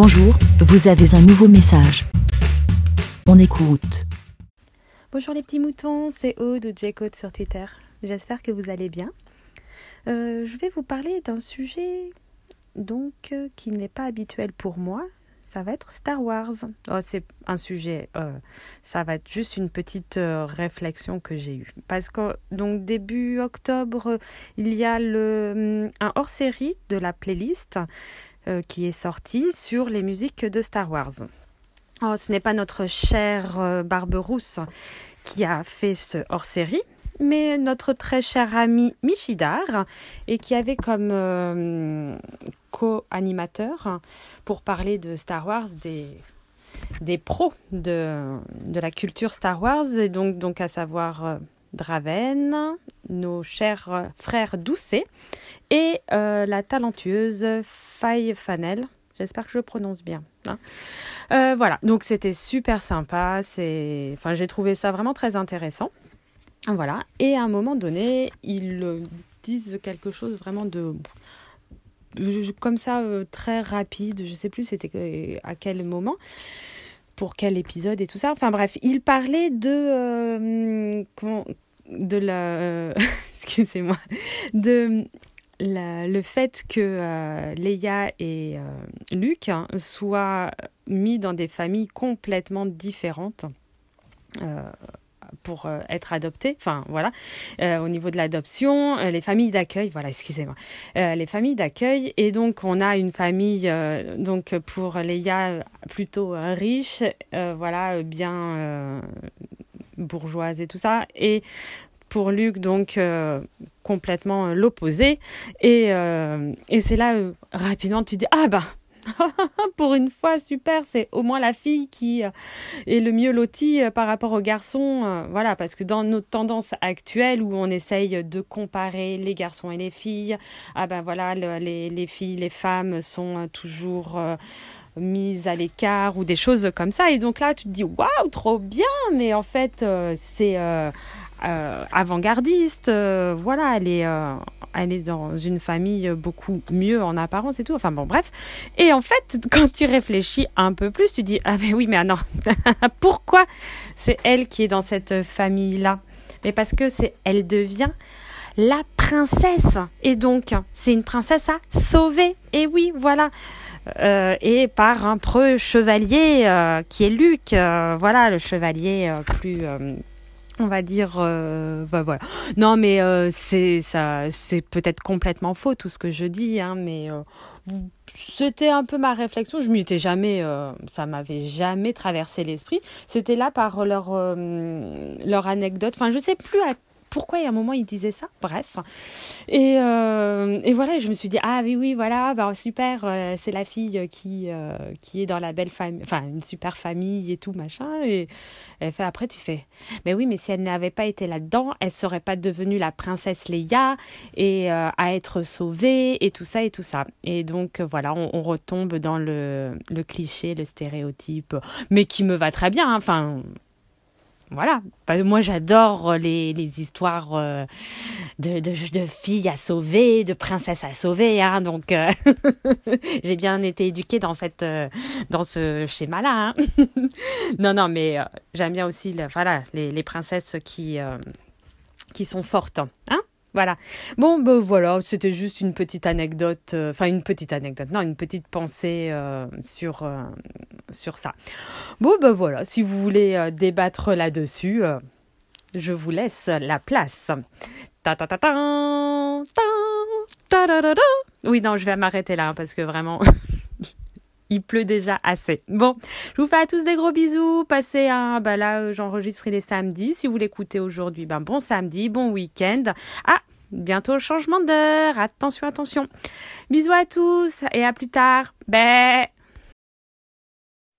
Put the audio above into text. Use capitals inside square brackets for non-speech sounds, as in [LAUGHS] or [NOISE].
Bonjour, vous avez un nouveau message. On écoute. Bonjour les petits moutons, c'est Aude ou J-Code sur Twitter. J'espère que vous allez bien. Euh, je vais vous parler d'un sujet donc euh, qui n'est pas habituel pour moi. Ça va être Star Wars. Oh, c'est un sujet, euh, ça va être juste une petite réflexion que j'ai eue. Parce que donc début octobre, il y a le, hum, un hors-série de la playlist qui est sorti sur les musiques de Star Wars. Oh, ce n'est pas notre cher Barberousse qui a fait ce hors-série, mais notre très cher ami Michidar, et qui avait comme euh, co-animateur pour parler de Star Wars des, des pros de, de la culture Star Wars, et donc, donc à savoir euh, Draven, nos chers frères Doucet, et euh, la talentueuse Faye Fanel. J'espère que je prononce bien. Hein. voilà, donc c'était super sympa. C'est, enfin, j'ai trouvé ça vraiment très intéressant. Voilà. Et à un moment donné, ils disent quelque chose vraiment de comme ça euh, très rapide. Je sais plus c'était à quel moment pour quel épisode et tout ça. Enfin bref, ils parlaient de euh, de la [LAUGHS] excusez-moi de le fait que euh, Leia et Luc hein, soient mis dans des familles complètement différentes pour euh, être adoptés. Enfin, voilà. Euh, au niveau de l'adoption, euh, les familles d'accueil, voilà, excusez-moi. les familles d'accueil. Et donc, on a une famille, donc, pour Léa, plutôt riche, voilà, bien bourgeoise et tout ça. Et pour Luc, donc, complètement l'opposé. Et, et c'est là, rapidement, tu dis, ah bah, [LAUGHS] pour une fois, super, c'est au moins la fille qui euh, est le mieux lotie euh, par rapport au garçon. Euh, voilà, parce que dans nos tendances actuelles où on essaye de comparer les garçons et les filles, ah ben voilà, les, les, filles, les femmes sont toujours mises à l'écart ou des choses comme ça. Et donc là, tu te dis, waouh, trop bien, mais en fait, c'est avant-gardiste. voilà, elle est elle est dans une famille beaucoup mieux en apparence et tout. Enfin bon, bref. Et en fait, quand tu réfléchis un peu plus, tu dis, ah mais oui, mais non, [LAUGHS] pourquoi c'est elle qui est dans cette famille-là? Mais parce que c'est, elle devient la princesse. Et donc, c'est une princesse à sauver. Et oui, voilà. Euh, et par un preux chevalier euh, qui est Luc. Euh, voilà, le chevalier plus on va dire bah voilà non mais c'est ça c'est peut-être complètement faux tout ce que je dis hein, mais c'était un peu ma réflexion je m'y étais jamais ça m'avait jamais traversé l'esprit c'était là par leur leur anecdote enfin je sais plus à pourquoi il y a un moment il disait ça? Bref. Et, euh, et voilà je me suis dit ah oui oui voilà bah, super euh, c'est la fille qui euh, qui est dans la belle famille enfin une super famille et tout machin. Et fait après tu fais mais oui mais si elle n'avait pas été là dedans elle serait pas devenue la princesse Leia et à être sauvée et tout ça et tout ça. Et donc voilà on, retombe dans le, le cliché le stéréotype mais qui me va très bien hein. Voilà. Moi, j'adore les, les histoires euh, de, filles à sauver, de princesses à sauver. Hein, donc, euh, [LAUGHS] j'ai bien été éduquée dans, cette, euh, ce schéma-là. Hein. [LAUGHS] non, non, mais j'aime bien aussi voilà, les, princesses qui, qui sont fortes. Hein voilà. Bon, ben voilà, c'était juste une petite anecdote, euh, enfin une petite anecdote, non, une petite pensée euh, sur, euh, sur ça. Bon, ben voilà, si vous voulez débattre là-dessus, je vous laisse la place. Ta ta ta ta ta Oui, non, je vais m'arrêter là hein, parce que vraiment. [LAUGHS] il pleut déjà assez. Bon, je vous fais à tous des gros bisous. Passez un, bah là, euh, j'enregistre les samedis. Si vous l'écoutez aujourd'hui, ben bon samedi, bon week-end. Ah, bientôt changement d'heure. Attention, attention. Bisous à tous et à plus tard. Bé.